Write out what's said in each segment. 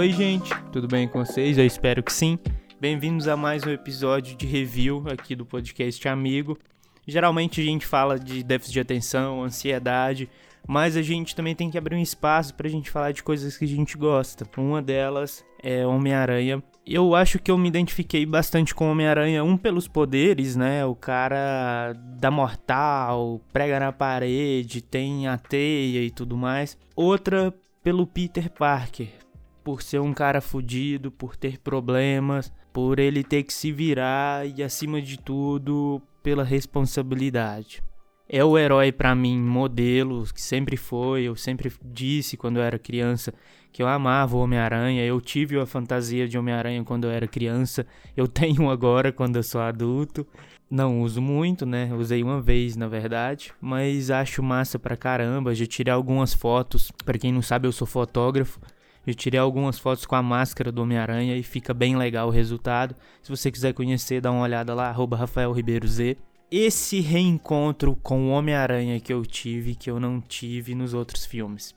Oi, gente, tudo bem com vocês? Eu espero que sim. Bem-vindos a mais um episódio de review aqui do podcast Amigo. Geralmente a gente fala de déficit de atenção, ansiedade, mas a gente também tem que abrir um espaço pra gente falar de coisas que a gente gosta. Uma delas é Homem-Aranha. Eu acho que eu me identifiquei bastante com Homem-Aranha, um pelos poderes, né? O cara dá mortal, prega na parede, tem a teia e tudo mais. Outra pelo Peter Parker, por ser um cara fudido, por ter problemas, por ele ter que se virar e acima de tudo pela responsabilidade é o herói para mim, modelo, que sempre foi, eu sempre disse quando eu era criança que eu amava o Homem-Aranha, eu tive a fantasia de Homem-Aranha quando eu era criança, eu tenho agora quando eu sou adulto. Não uso muito, né? Usei uma vez, na verdade, mas acho massa pra caramba. Já tirei algumas fotos, para quem não sabe, eu sou fotógrafo. Eu tirei algumas fotos com a máscara do Homem-Aranha e fica bem legal o resultado. Se você quiser conhecer, dá uma olhada lá, arroba Rafael Ribeiro Z esse reencontro com o Homem-Aranha que eu tive, que eu não tive nos outros filmes.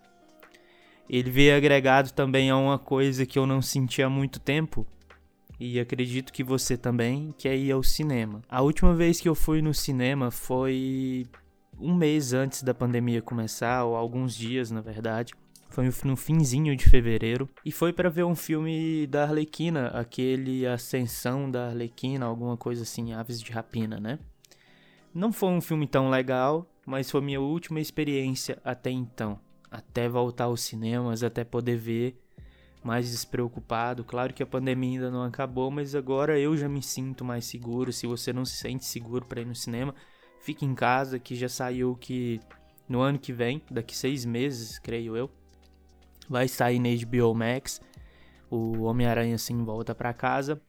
Ele veio agregado também a uma coisa que eu não senti há muito tempo, e acredito que você também, que é ir ao cinema. A última vez que eu fui no cinema foi um mês antes da pandemia começar, ou alguns dias na verdade. Foi no finzinho de fevereiro. E foi para ver um filme da Arlequina, aquele Ascensão da Arlequina, alguma coisa assim, Aves de Rapina, né? Não foi um filme tão legal, mas foi minha última experiência até então. Até voltar aos cinemas, até poder ver mais despreocupado. Claro que a pandemia ainda não acabou, mas agora eu já me sinto mais seguro. Se você não se sente seguro para ir no cinema, fique em casa, que já saiu que no ano que vem, daqui seis meses, creio eu, vai sair na HBO Max o Homem-Aranha sem volta para casa.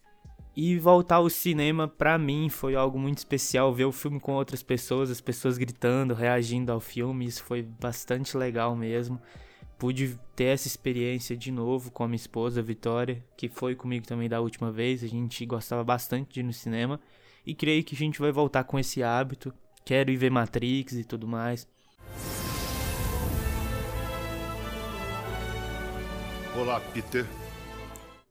E voltar ao cinema, para mim, foi algo muito especial. Ver o filme com outras pessoas, as pessoas gritando, reagindo ao filme, isso foi bastante legal mesmo. Pude ter essa experiência de novo com a minha esposa, Vitória, que foi comigo também da última vez. A gente gostava bastante de ir no cinema. E creio que a gente vai voltar com esse hábito. Quero ir ver Matrix e tudo mais. Olá, Peter.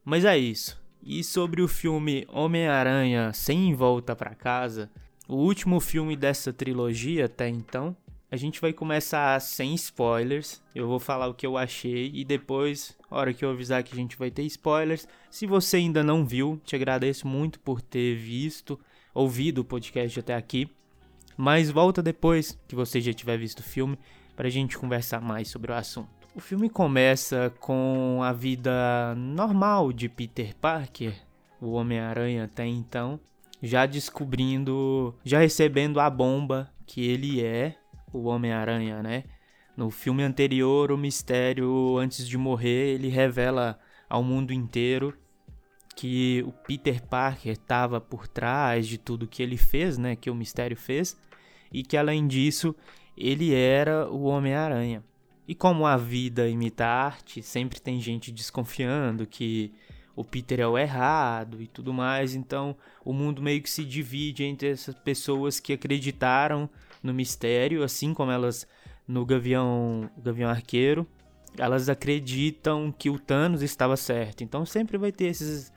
Mas é isso. E sobre o filme Homem-Aranha Sem Volta para Casa, o último filme dessa trilogia até então, a gente vai começar sem spoilers. Eu vou falar o que eu achei e depois, hora que eu avisar que a gente vai ter spoilers, se você ainda não viu, te agradeço muito por ter visto, ouvido o podcast até aqui. Mas volta depois que você já tiver visto o filme para a gente conversar mais sobre o assunto. O filme começa com a vida normal de Peter Parker, o Homem-Aranha até então, já descobrindo, já recebendo a bomba que ele é o Homem-Aranha, né? No filme anterior, o mistério, antes de morrer, ele revela ao mundo inteiro que o Peter Parker estava por trás de tudo que ele fez, né? Que o mistério fez, e que além disso, ele era o Homem-Aranha. E como a vida imita a arte, sempre tem gente desconfiando que o Peter é o errado e tudo mais, então o mundo meio que se divide entre essas pessoas que acreditaram no mistério, assim como elas no Gavião, Gavião Arqueiro, elas acreditam que o Thanos estava certo. Então sempre vai ter esses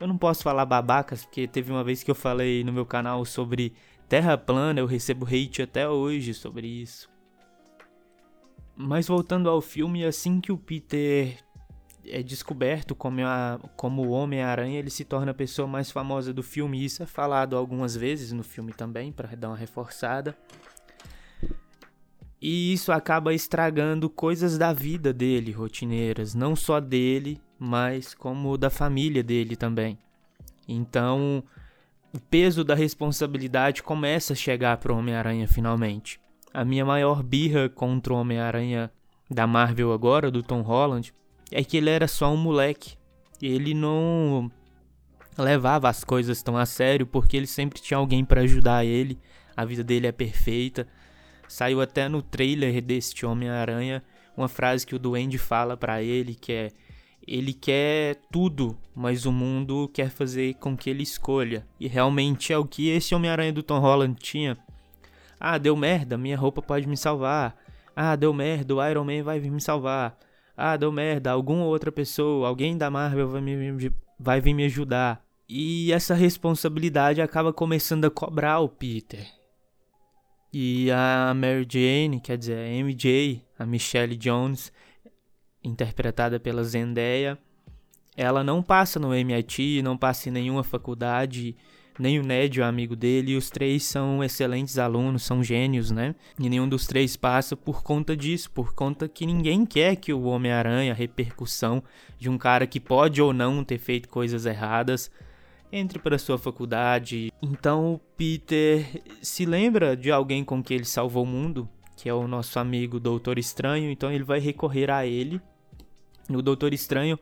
eu não posso falar babacas, porque teve uma vez que eu falei no meu canal sobre Terra plana, eu recebo hate até hoje sobre isso. Mas voltando ao filme, assim que o Peter é descoberto como, a, como o Homem-Aranha, ele se torna a pessoa mais famosa do filme. Isso é falado algumas vezes no filme também, para dar uma reforçada. E isso acaba estragando coisas da vida dele, rotineiras, não só dele, mas como da família dele também. Então, o peso da responsabilidade começa a chegar para o Homem-Aranha finalmente a minha maior birra contra o Homem-Aranha da Marvel agora, do Tom Holland, é que ele era só um moleque. Ele não levava as coisas tão a sério porque ele sempre tinha alguém para ajudar ele. A vida dele é perfeita. Saiu até no trailer deste Homem-Aranha uma frase que o Duende fala para ele que é ele quer tudo, mas o mundo quer fazer com que ele escolha. E realmente é o que esse Homem-Aranha do Tom Holland tinha. Ah, deu merda, minha roupa pode me salvar. Ah, deu merda, o Iron Man vai vir me salvar. Ah, deu merda, alguma outra pessoa, alguém da Marvel vai, me, vai vir me ajudar. E essa responsabilidade acaba começando a cobrar o Peter. E a Mary Jane, quer dizer, a MJ, a Michelle Jones, interpretada pela Zendaya, ela não passa no MIT, não passa em nenhuma faculdade, nem o Ned, o amigo dele, e os três são excelentes alunos, são gênios, né? E nenhum dos três passa por conta disso, por conta que ninguém quer que o Homem-Aranha, a repercussão de um cara que pode ou não ter feito coisas erradas, entre para sua faculdade. Então o Peter se lembra de alguém com quem ele salvou o mundo, que é o nosso amigo Doutor Estranho, então ele vai recorrer a ele. O Doutor Estranho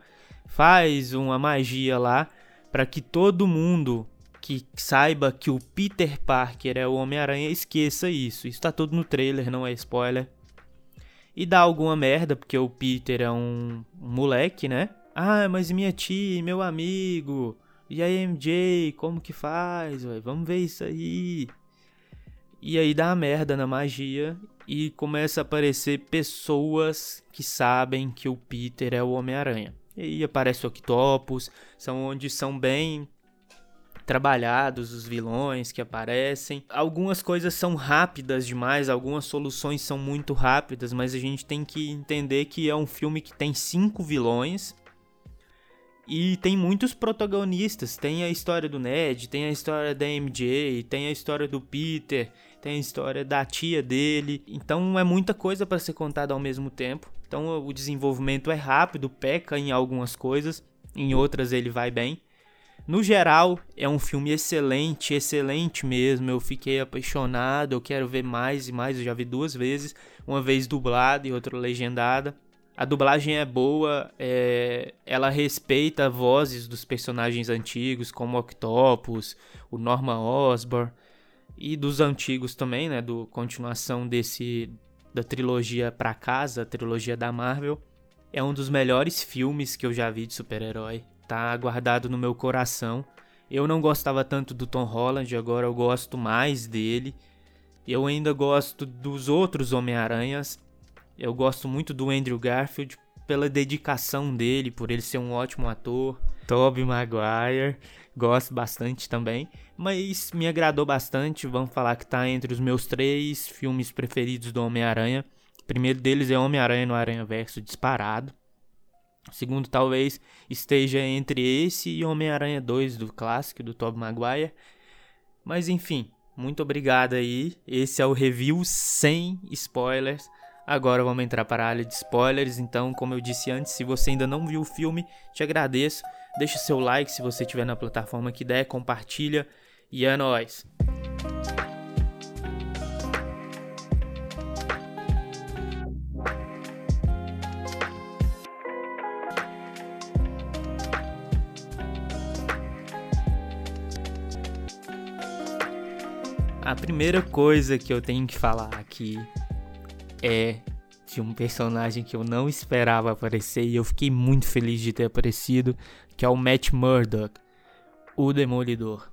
faz uma magia lá para que todo mundo que saiba que o Peter Parker é o Homem-Aranha esqueça isso. Isso tá tudo no trailer, não é spoiler. E dá alguma merda, porque o Peter é um, moleque, né? Ah, mas minha tia, meu amigo. E aí, MJ, como que faz? Véio? Vamos ver isso aí. E aí dá merda na magia e começa a aparecer pessoas que sabem que o Peter é o Homem-Aranha. E aí aparece o Octopus, são onde são bem trabalhados os vilões que aparecem. Algumas coisas são rápidas demais, algumas soluções são muito rápidas, mas a gente tem que entender que é um filme que tem cinco vilões. E tem muitos protagonistas. Tem a história do Ned, tem a história da MJ, tem a história do Peter, tem a história da tia dele. Então é muita coisa para ser contada ao mesmo tempo. Então o desenvolvimento é rápido, peca em algumas coisas, em outras ele vai bem. No geral, é um filme excelente, excelente mesmo. Eu fiquei apaixonado, eu quero ver mais e mais. Eu já vi duas vezes, uma vez dublada e outra legendada. A dublagem é boa, é... ela respeita vozes dos personagens antigos, como Octopus, o Norman Osborn, e dos antigos também, né? Do continuação desse da trilogia Pra Casa, a trilogia da Marvel. É um dos melhores filmes que eu já vi de super-herói tá guardado no meu coração. Eu não gostava tanto do Tom Holland, agora eu gosto mais dele. Eu ainda gosto dos outros Homem-Aranhas. Eu gosto muito do Andrew Garfield pela dedicação dele, por ele ser um ótimo ator. Tobey Maguire, gosto bastante também, mas me agradou bastante. Vamos falar que tá entre os meus três filmes preferidos do Homem-Aranha. O primeiro deles é Homem-Aranha no Aranha Verso disparado. Segundo talvez esteja entre esse e Homem-Aranha 2 do clássico do Tobey Maguire. Mas enfim, muito obrigado aí. Esse é o review sem spoilers. Agora vamos entrar para a área de spoilers. Então, como eu disse antes, se você ainda não viu o filme, te agradeço. Deixa seu like se você estiver na plataforma que der, compartilha e é nóis. A primeira coisa que eu tenho que falar aqui é de um personagem que eu não esperava aparecer e eu fiquei muito feliz de ter aparecido, que é o Matt Murdock, o Demolidor.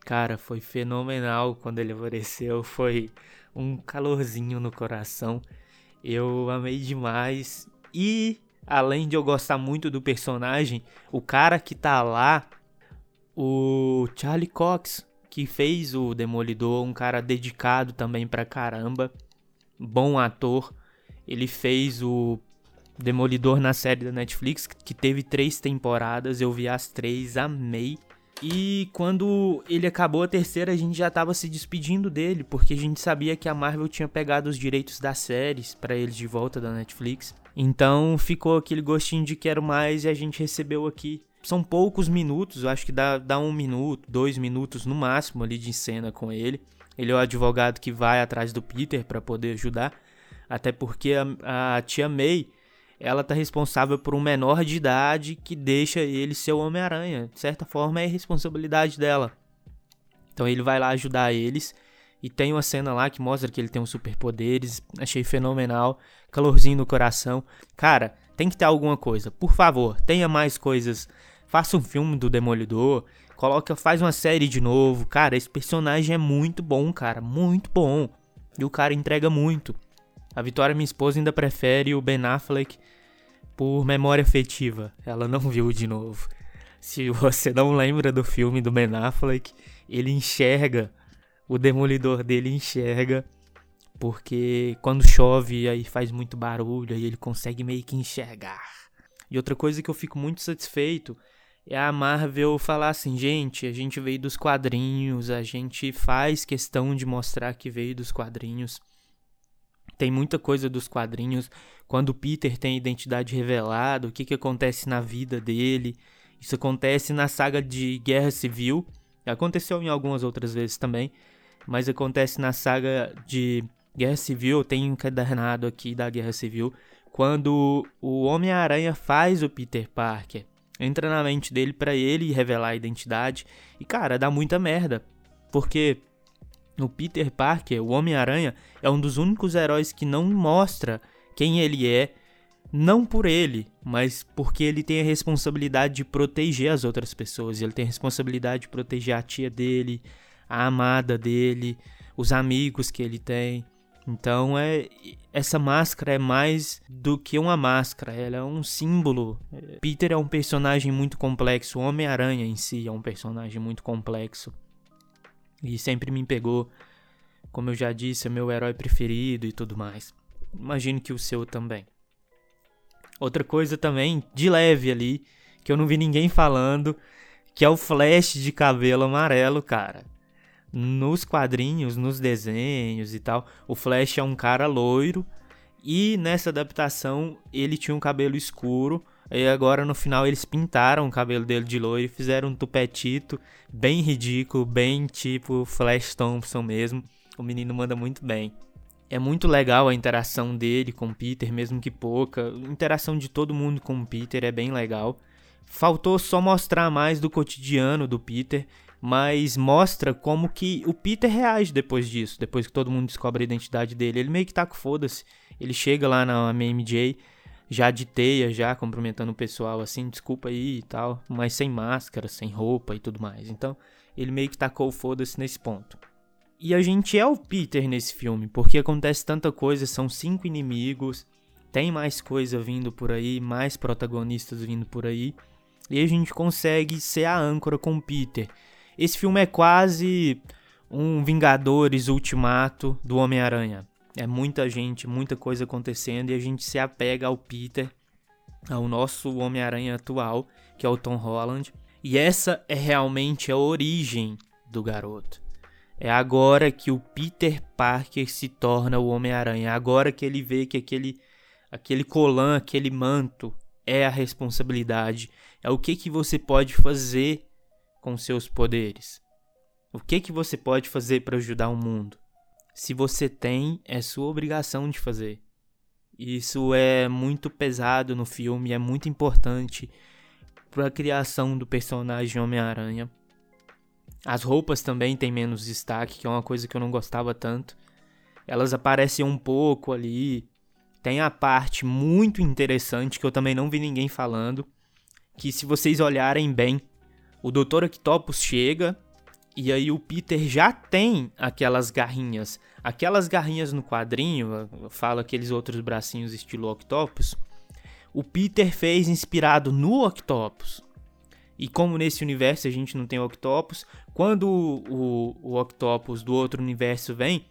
Cara, foi fenomenal quando ele apareceu, foi um calorzinho no coração. Eu amei demais e além de eu gostar muito do personagem, o cara que tá lá, o Charlie Cox, que fez o Demolidor, um cara dedicado também pra caramba, bom ator. Ele fez o Demolidor na série da Netflix, que teve três temporadas, eu vi as três, amei. E quando ele acabou a terceira, a gente já tava se despedindo dele, porque a gente sabia que a Marvel tinha pegado os direitos das séries para eles de volta da Netflix. Então ficou aquele gostinho de quero mais e a gente recebeu aqui são poucos minutos, eu acho que dá, dá um minuto, dois minutos no máximo ali de cena com ele. Ele é o advogado que vai atrás do Peter para poder ajudar, até porque a, a, tia May ela tá responsável por um menor de idade que deixa ele ser o Homem-Aranha. De certa forma é responsabilidade dela. Então ele vai lá ajudar eles. E tem uma cena lá que mostra que ele tem uns superpoderes. Achei fenomenal. Calorzinho no coração. Cara, tem que ter alguma coisa. Por favor, tenha mais coisas. Faça um filme do Demolidor. Coloca, faz uma série de novo. Cara, esse personagem é muito bom, cara. Muito bom. E o cara entrega muito. A Vitória, minha esposa, ainda prefere o Ben Affleck por memória afetiva. Ela não viu de novo. Se você não lembra do filme do Ben Affleck, ele enxerga, o demolidor dele enxerga, porque quando chove aí faz muito barulho, aí ele consegue meio que enxergar. E outra coisa que eu fico muito satisfeito é a Marvel falar assim, gente, a gente veio dos quadrinhos, a gente faz questão de mostrar que veio dos quadrinhos. Tem muita coisa dos quadrinhos. Quando o Peter tem identidade revelada, o que, que acontece na vida dele. Isso acontece na saga de Guerra Civil. Aconteceu em algumas outras vezes também. Mas acontece na saga de Guerra Civil. Tem um encadernado aqui da Guerra Civil. Quando o Homem-Aranha faz o Peter Parker. Entra na mente dele para ele revelar a identidade. E cara, dá muita merda. Porque o Peter Parker, o Homem-Aranha, é um dos únicos heróis que não mostra quem ele é, não por ele, mas porque ele tem a responsabilidade de proteger as outras pessoas. Ele tem a responsabilidade de proteger a tia dele, a amada dele, os amigos que ele tem. Então é essa máscara é mais do que uma máscara, ela é um símbolo. Peter é um personagem muito complexo, Homem-Aranha em si é um personagem muito complexo. E sempre me pegou. Como eu já disse, é meu herói preferido e tudo mais. Imagino que o seu também. Outra coisa também, de leve ali, que eu não vi ninguém falando, que é o Flash de cabelo amarelo, cara. Nos quadrinhos, nos desenhos e tal, o Flash é um cara loiro e nessa adaptação ele tinha um cabelo escuro e agora no final eles pintaram o cabelo dele de loiro e fizeram um tupetito bem ridículo, bem tipo Flash Thompson mesmo. O menino manda muito bem. É muito legal a interação dele com o Peter, mesmo que pouca. A interação de todo mundo com o Peter é bem legal. Faltou só mostrar mais do cotidiano do Peter, mas mostra como que o Peter reage depois disso, depois que todo mundo descobre a identidade dele. Ele meio que tá com foda-se. Ele chega lá na MJ já de teia, já cumprimentando o pessoal assim, desculpa aí e tal, mas sem máscara, sem roupa e tudo mais. Então, ele meio que tacou foda-se nesse ponto. E a gente é o Peter nesse filme, porque acontece tanta coisa, são cinco inimigos, tem mais coisa vindo por aí, mais protagonistas vindo por aí, e a gente consegue ser a âncora com o Peter. Esse filme é quase um Vingadores Ultimato do Homem-Aranha. É muita gente, muita coisa acontecendo e a gente se apega ao Peter, ao nosso Homem-Aranha atual, que é o Tom Holland. E essa é realmente a origem do garoto. É agora que o Peter Parker se torna o Homem-Aranha. É agora que ele vê que aquele, aquele colan, aquele manto é a responsabilidade. É o que, que você pode fazer com seus poderes. O que, que você pode fazer para ajudar o mundo? se você tem, é sua obrigação de fazer. Isso é muito pesado no filme, é muito importante para a criação do personagem Homem-Aranha. As roupas também têm menos destaque, que é uma coisa que eu não gostava tanto. Elas aparecem um pouco ali. Tem a parte muito interessante que eu também não vi ninguém falando, que se vocês olharem bem, o Dr. Octopus chega e aí o Peter já tem aquelas garrinhas. Aquelas garrinhas no quadrinho, eu falo aqueles outros bracinhos estilo Octopus. O Peter fez inspirado no Octopus. E como nesse universo a gente não tem Octopus, quando o, o, o Octopus do outro universo vem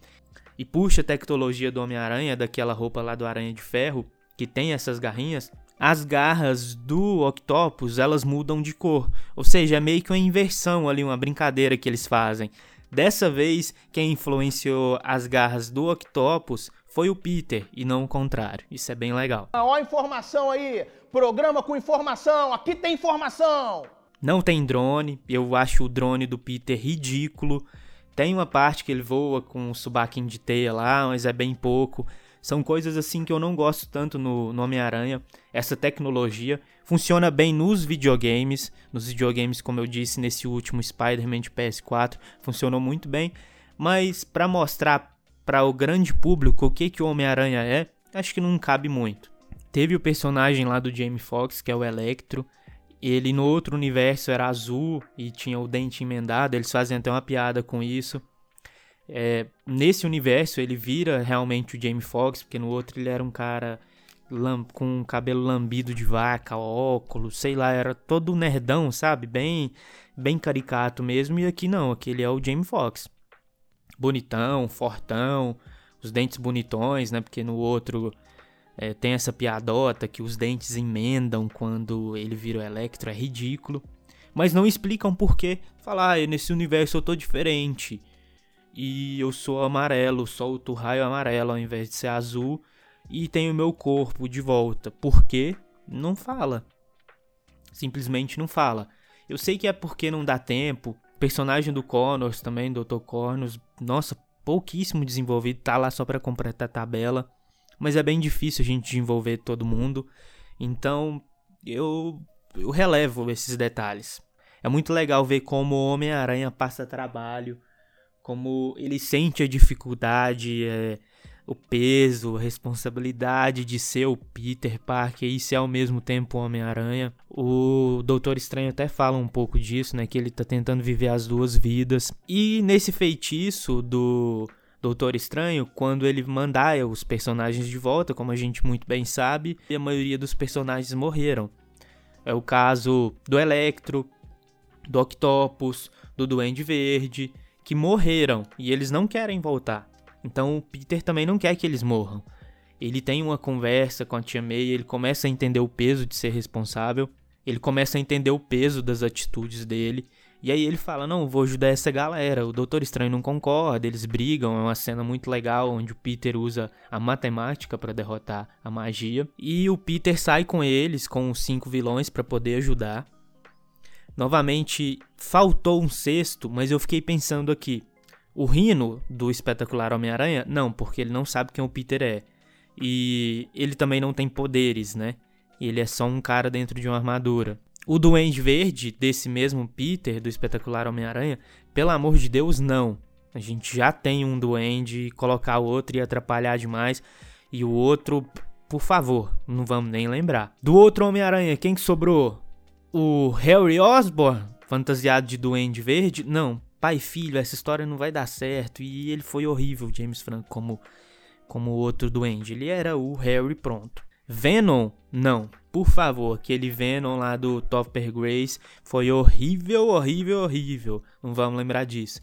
e puxa a tecnologia do Homem-Aranha, daquela roupa lá do Aranha de Ferro, que tem essas garrinhas, as garras do Octopus elas mudam de cor, ou seja, é meio que uma inversão ali, uma brincadeira que eles fazem. Dessa vez, quem influenciou as garras do Octopus foi o Peter e não o contrário. Isso é bem legal. Ó a informação aí, programa com informação, aqui tem informação. Não tem drone, eu acho o drone do Peter ridículo. Tem uma parte que ele voa com um subaquinho de teia lá, mas é bem pouco. São coisas assim que eu não gosto tanto no, no Homem-Aranha. Essa tecnologia funciona bem nos videogames. Nos videogames, como eu disse, nesse último Spider-Man de PS4, funcionou muito bem. Mas para mostrar para o grande público o que, que o Homem-Aranha é, acho que não cabe muito. Teve o personagem lá do Jamie Foxx, que é o Electro. Ele no outro universo era azul e tinha o dente emendado. Eles fazem até uma piada com isso. É, nesse universo ele vira realmente o Jamie Foxx, porque no outro ele era um cara com cabelo lambido de vaca, óculos, sei lá, era todo nerdão, sabe? Bem, bem caricato mesmo. E aqui não, aqui ele é o Jamie Foxx. Bonitão, fortão, os dentes bonitões, né? Porque no outro é, tem essa piadota que os dentes emendam quando ele vira o Electro, é ridículo. Mas não explicam por quê. Falar, ah, nesse universo eu tô diferente. E eu sou amarelo, solto raio amarelo ao invés de ser azul e tenho meu corpo de volta. Por quê? Não fala. Simplesmente não fala. Eu sei que é porque não dá tempo. Personagem do Connors também, Dr. Connors, nossa, pouquíssimo desenvolvido, tá lá só para completar a tabela. Mas é bem difícil a gente desenvolver todo mundo. Então, eu, eu relevo esses detalhes. É muito legal ver como o Homem-Aranha passa trabalho, como ele sente a dificuldade, é, o peso, a responsabilidade de ser o Peter Parker e ser ao mesmo tempo o Homem-Aranha. O Doutor Estranho até fala um pouco disso, né? Que ele tá tentando viver as duas vidas. E nesse feitiço do Doutor Estranho, quando ele mandar os personagens de volta, como a gente muito bem sabe, a maioria dos personagens morreram. É o caso do Electro, do Octopus, do Duende Verde, que morreram e eles não querem voltar. Então o Peter também não quer que eles morram. Ele tem uma conversa com a tia May, ele começa a entender o peso de ser responsável, ele começa a entender o peso das atitudes dele. E aí ele fala: Não, vou ajudar essa galera. O Doutor Estranho não concorda, eles brigam. É uma cena muito legal onde o Peter usa a matemática para derrotar a magia. E o Peter sai com eles, com os cinco vilões, para poder ajudar. Novamente, faltou um sexto, mas eu fiquei pensando aqui. O Rino do espetacular Homem-Aranha, não, porque ele não sabe quem o Peter é. E ele também não tem poderes, né? Ele é só um cara dentro de uma armadura. O Duende Verde, desse mesmo Peter, do espetacular Homem-Aranha, pelo amor de Deus, não. A gente já tem um duende, colocar o outro e atrapalhar demais. E o outro, por favor, não vamos nem lembrar. Do outro Homem-Aranha, quem que sobrou? O Harry Osborn, fantasiado de Duende Verde? Não, pai e filho, essa história não vai dar certo. E ele foi horrível, James Franco, como, como outro duende. Ele era o Harry pronto. Venom, não. Por favor, aquele Venom lá do Topper Grace foi horrível, horrível, horrível. Não vamos lembrar disso.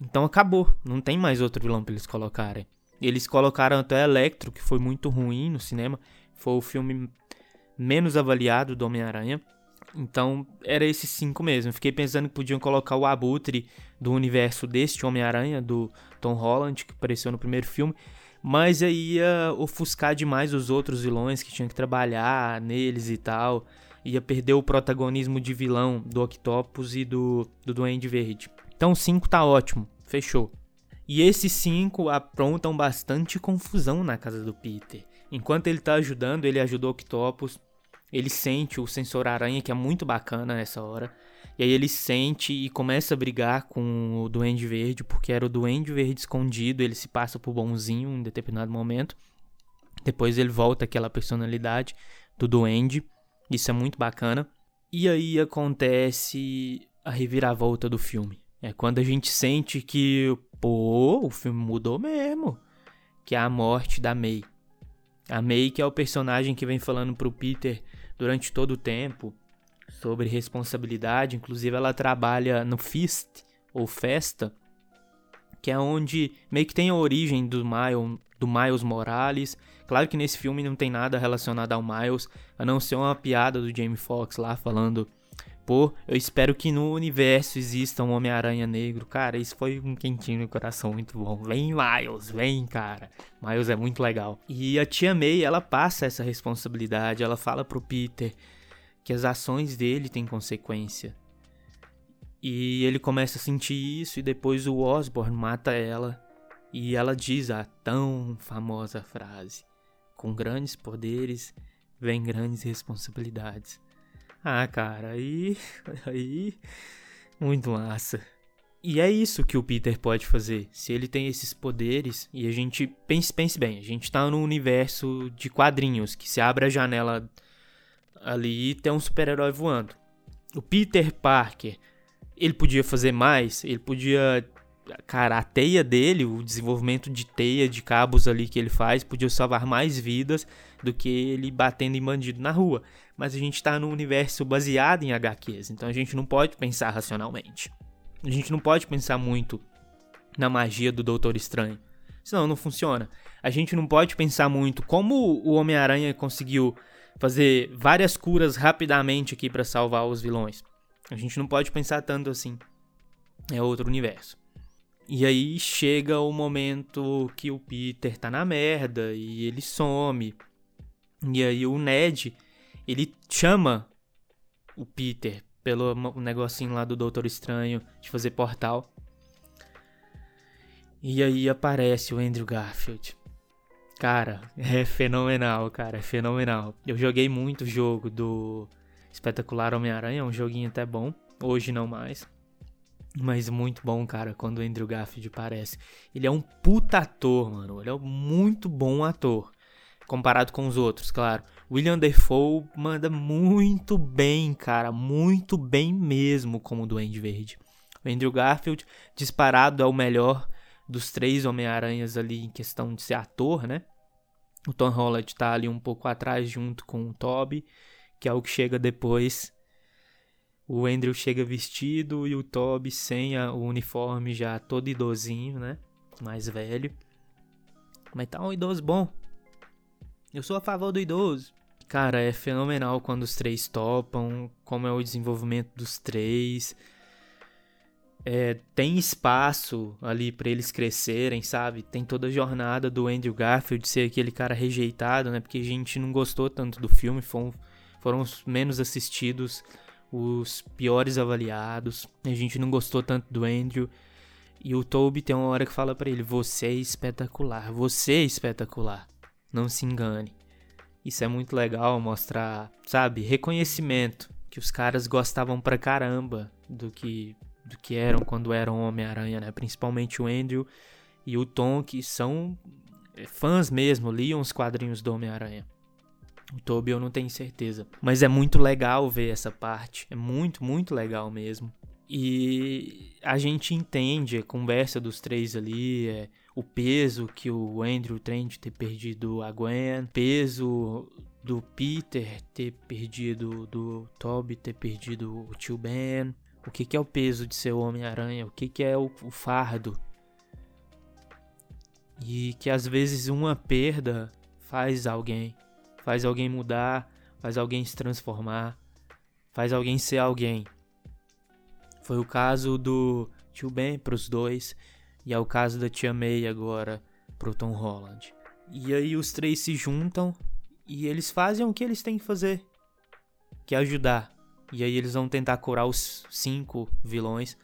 Então acabou. Não tem mais outro vilão pra eles colocarem. Eles colocaram até Electro, que foi muito ruim no cinema. Foi o filme menos avaliado do Homem-Aranha. Então, era esses cinco mesmo. Fiquei pensando que podiam colocar o Abutre do universo deste Homem-Aranha, do Tom Holland, que apareceu no primeiro filme. Mas aí ia ofuscar demais os outros vilões que tinham que trabalhar neles e tal. Ia perder o protagonismo de vilão do Octopus e do, do Duende Verde. Então, cinco tá ótimo. Fechou. E esses cinco aprontam bastante confusão na casa do Peter. Enquanto ele tá ajudando, ele ajuda o Octopus ele sente o sensor aranha, que é muito bacana nessa hora. E aí ele sente e começa a brigar com o Duende Verde, porque era o Duende Verde escondido, ele se passa por bonzinho em determinado momento. Depois ele volta àquela personalidade do Duende. Isso é muito bacana. E aí acontece a reviravolta do filme. É quando a gente sente que, pô, o filme mudou mesmo. Que é a morte da May. A May, que é o personagem que vem falando pro Peter durante todo o tempo sobre responsabilidade. Inclusive, ela trabalha no Fist ou Festa, que é onde meio que tem a origem do Miles, do Miles Morales. Claro que nesse filme não tem nada relacionado ao Miles, a não ser uma piada do Jamie Foxx lá falando Pô, eu espero que no universo exista um Homem-Aranha negro. Cara, isso foi um quentinho no coração muito bom. Vem, Miles, vem, cara. Miles é muito legal. E a tia May, ela passa essa responsabilidade. Ela fala pro Peter que as ações dele têm consequência. E ele começa a sentir isso e depois o Osborn mata ela. E ela diz a tão famosa frase: Com grandes poderes vem grandes responsabilidades. Ah, cara, aí. Aí. Muito massa. E é isso que o Peter pode fazer. Se ele tem esses poderes, e a gente. Pense, pense bem, a gente tá num universo de quadrinhos que se abre a janela ali e tem um super-herói voando. O Peter Parker, ele podia fazer mais, ele podia cara, a teia dele, o desenvolvimento de teia, de cabos ali que ele faz, podia salvar mais vidas do que ele batendo em bandido na rua. Mas a gente tá num universo baseado em HQs, então a gente não pode pensar racionalmente. A gente não pode pensar muito na magia do Doutor Estranho. Senão não funciona. A gente não pode pensar muito como o Homem-Aranha conseguiu fazer várias curas rapidamente aqui para salvar os vilões. A gente não pode pensar tanto assim. É outro universo. E aí chega o momento que o Peter tá na merda e ele some. E aí o Ned, ele chama o Peter pelo negocinho lá do Doutor Estranho de fazer portal. E aí aparece o Andrew Garfield. Cara, é fenomenal, cara, é fenomenal. Eu joguei muito o jogo do Espetacular Homem-Aranha, é um joguinho até bom. Hoje não mais. Mas muito bom, cara, quando o Andrew Garfield aparece. Ele é um puta ator, mano. Ele é um muito bom ator. Comparado com os outros, claro. William Defoe manda muito bem, cara. Muito bem mesmo como Duende Verde. O Andrew Garfield, disparado, é o melhor dos três Homem-Aranhas ali em questão de ser ator, né? O Tom Holland tá ali um pouco atrás junto com o Toby, que é o que chega depois. O Andrew chega vestido e o Toby sem a, o uniforme já todo idosinho, né? Mais velho. Mas tá um idoso bom. Eu sou a favor do idoso. Cara, é fenomenal quando os três topam, como é o desenvolvimento dos três é, tem espaço ali para eles crescerem, sabe? Tem toda a jornada do Andrew Garfield ser aquele cara rejeitado, né? Porque a gente não gostou tanto do filme, foram, foram os menos assistidos, os piores avaliados. A gente não gostou tanto do Andrew. E o Toby tem uma hora que fala para ele: Você é espetacular, você é espetacular. Não se engane. Isso é muito legal mostrar, sabe, reconhecimento que os caras gostavam pra caramba do que do que eram quando eram Homem-Aranha, né? Principalmente o Andrew e o Tom, que são fãs mesmo, liam os quadrinhos do Homem-Aranha. O Toby eu não tenho certeza. Mas é muito legal ver essa parte. É muito, muito legal mesmo. E a gente entende a conversa dos três ali, é, o peso que o Andrew tem de ter perdido a Gwen, peso do Peter ter perdido, do Toby ter perdido o tio Ben, o que, que é o peso de ser o Homem-Aranha? O que, que é o, o fardo? E que às vezes uma perda faz alguém, faz alguém mudar, faz alguém se transformar, faz alguém ser alguém. Foi o caso do Tio Ben pros dois e é o caso da Tia May agora pro Tom Holland. E aí os três se juntam e eles fazem o que eles têm que fazer, que é ajudar. E aí eles vão tentar curar os cinco vilões.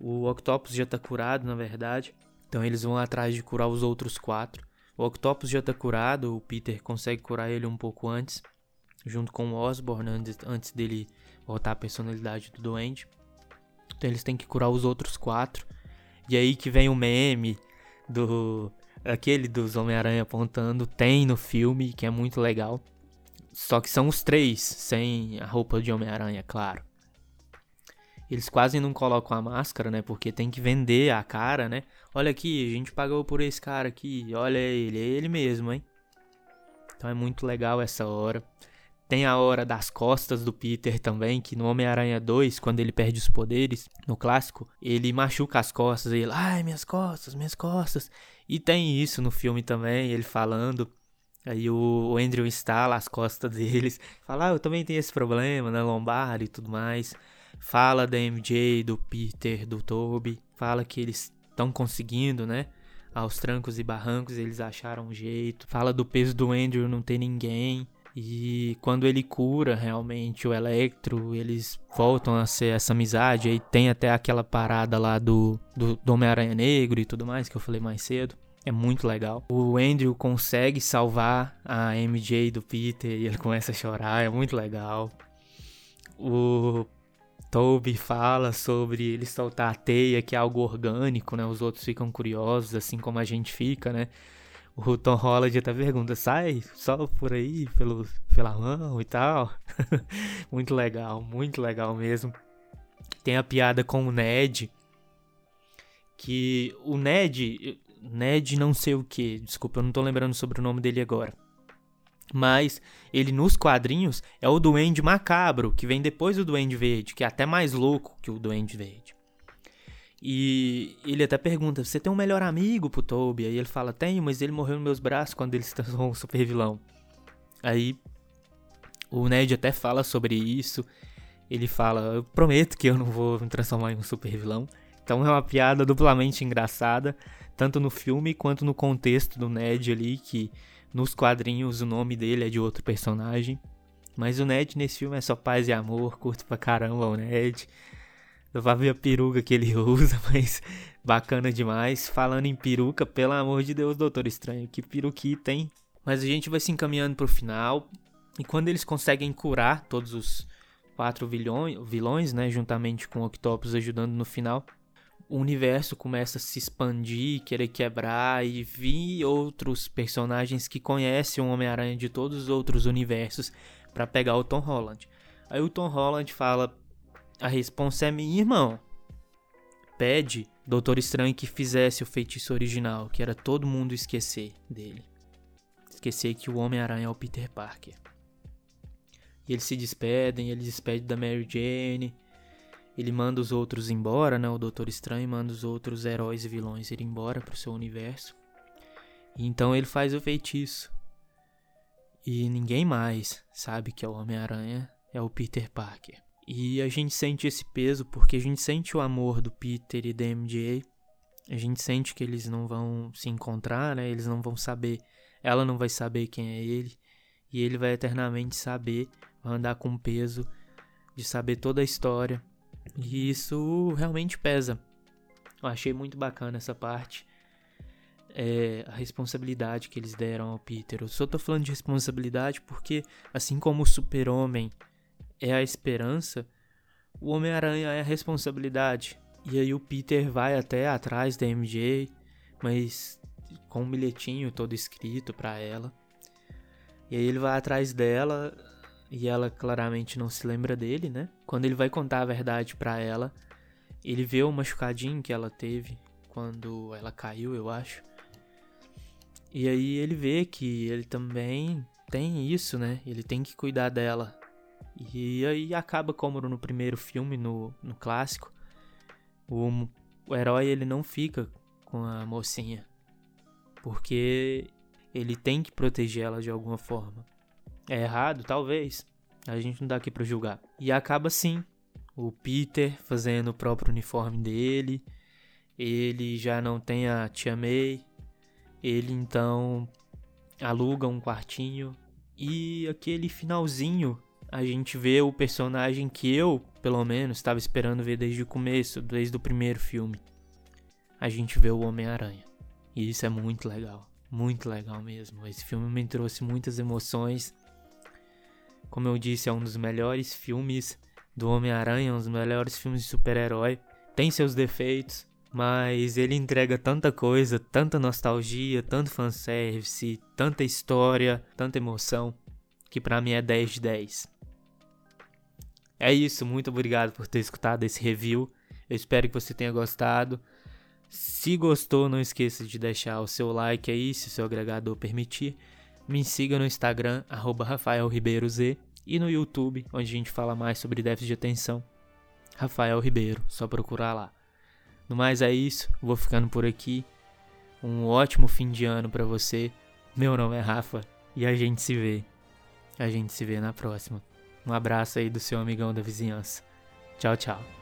O Octopus já tá curado, na verdade. Então eles vão atrás de curar os outros quatro. O Octopus já tá curado, o Peter consegue curar ele um pouco antes. Junto com o Osborn, antes, dele voltar a personalidade do Duende. Então eles têm que curar os outros quatro. E aí que vem o meme do. Aquele dos Homem-Aranha apontando. Tem no filme, que é muito legal. Só que são os três, sem a roupa de Homem-Aranha, claro. Eles quase não colocam a máscara, né? Porque tem que vender a cara, né? Olha aqui, a gente pagou por esse cara aqui. Olha ele, é ele mesmo, hein? Então é muito legal essa hora. Tem a hora das costas do Peter também, que no Homem-Aranha 2, quando ele perde os poderes, no clássico, ele machuca as costas, ele, ai, minhas costas, minhas costas. E tem isso no filme também, ele falando. Aí o Andrew instala as costas deles, fala, ah, eu também tenho esse problema né, lombar e tudo mais. Fala da MJ, do Peter, do Toby, fala que eles estão conseguindo, né? Aos trancos e barrancos eles acharam um jeito. Fala do peso do Andrew não ter ninguém. E quando ele cura realmente o Electro, eles voltam a ser essa amizade. Aí tem até aquela parada lá do, do, do Homem-Aranha Negro e tudo mais que eu falei mais cedo. É muito legal. O Andrew consegue salvar a MJ do Peter e ele começa a chorar. É muito legal. O Toby fala sobre ele soltar a teia, que é algo orgânico, né? Os outros ficam curiosos, assim como a gente fica, né? O Tom Holland até pergunta, sai só por aí, pelo, pela mão e tal. muito legal, muito legal mesmo. Tem a piada com o Ned, que o Ned, Ned não sei o que, desculpa, eu não tô lembrando sobre o nome dele agora. Mas ele nos quadrinhos é o Duende Macabro, que vem depois do Duende Verde, que é até mais louco que o Duende Verde. E ele até pergunta: Você tem um melhor amigo pro Toby? Aí ele fala: Tenho, mas ele morreu nos meus braços quando ele se transformou um super vilão. Aí o Ned até fala sobre isso. Ele fala: Eu prometo que eu não vou me transformar em um super vilão. Então é uma piada duplamente engraçada, tanto no filme quanto no contexto do Ned ali, que nos quadrinhos o nome dele é de outro personagem. Mas o Ned nesse filme é só paz e amor, curto pra caramba o Ned. Eu vou ver a peruca que ele usa, mas bacana demais. Falando em peruca, pelo amor de Deus, Doutor Estranho, que peruquita, hein? Mas a gente vai se encaminhando pro final. E quando eles conseguem curar todos os quatro vilões, vilões né, juntamente com o Octopus ajudando no final, o universo começa a se expandir, querer quebrar e vir outros personagens que conhecem o Homem-Aranha de todos os outros universos para pegar o Tom Holland. Aí o Tom Holland fala: "A responsa é minha, irmão. Pede Doutor Estranho que fizesse o feitiço original, que era todo mundo esquecer dele. Esquecer que o Homem-Aranha é o Peter Parker." E eles se despedem, ele despede da Mary Jane ele manda os outros embora, né? O Doutor Estranho manda os outros heróis e vilões ir embora pro seu universo. E então ele faz o feitiço. E ninguém mais sabe que é o Homem-Aranha, é o Peter Parker. E a gente sente esse peso porque a gente sente o amor do Peter e da MJ. A gente sente que eles não vão se encontrar, né? Eles não vão saber, ela não vai saber quem é ele, e ele vai eternamente saber, vai andar com peso de saber toda a história e isso realmente pesa. Eu achei muito bacana essa parte. É, a responsabilidade que eles deram ao Peter. Eu só tô falando de responsabilidade porque, assim como o Super-Homem é a esperança, o Homem-Aranha é a responsabilidade. E aí o Peter vai até atrás da MJ, mas com um bilhetinho todo escrito para ela. E aí ele vai atrás dela e ela claramente não se lembra dele, né? Quando ele vai contar a verdade para ela, ele vê o machucadinho que ela teve quando ela caiu, eu acho. E aí ele vê que ele também tem isso, né? Ele tem que cuidar dela. E aí acaba como no primeiro filme, no, no clássico, o, o herói ele não fica com a mocinha. Porque ele tem que proteger ela de alguma forma. É errado? Talvez. A gente não dá aqui pra julgar. E acaba sim. O Peter fazendo o próprio uniforme dele. Ele já não tem a Tia May. Ele então aluga um quartinho. E aquele finalzinho a gente vê o personagem que eu, pelo menos, estava esperando ver desde o começo, desde o primeiro filme. A gente vê o Homem-Aranha. E isso é muito legal. Muito legal mesmo. Esse filme me trouxe muitas emoções como eu disse, é um dos melhores filmes do Homem-Aranha, um dos melhores filmes de super-herói. Tem seus defeitos, mas ele entrega tanta coisa, tanta nostalgia, tanto fanservice, tanta história, tanta emoção, que para mim é 10 de 10. É isso, muito obrigado por ter escutado esse review. Eu espero que você tenha gostado. Se gostou, não esqueça de deixar o seu like aí, se o seu agregador permitir. Me siga no Instagram, arroba Rafael Ribeiro Z, e no YouTube, onde a gente fala mais sobre déficit de atenção. Rafael Ribeiro, só procurar lá. No mais é isso, vou ficando por aqui. Um ótimo fim de ano para você. Meu nome é Rafa e a gente se vê. A gente se vê na próxima. Um abraço aí do seu amigão da vizinhança. Tchau, tchau.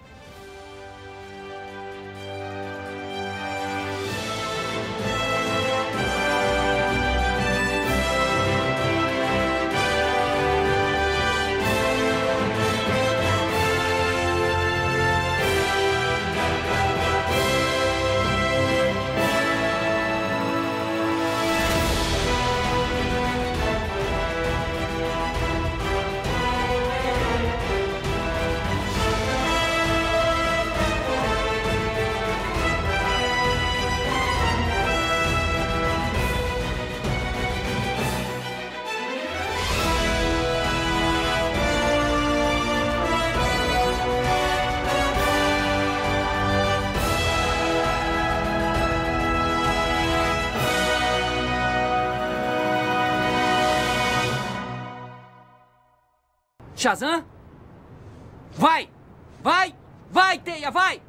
Shazam? Vai! Vai! Vai, Teia, vai!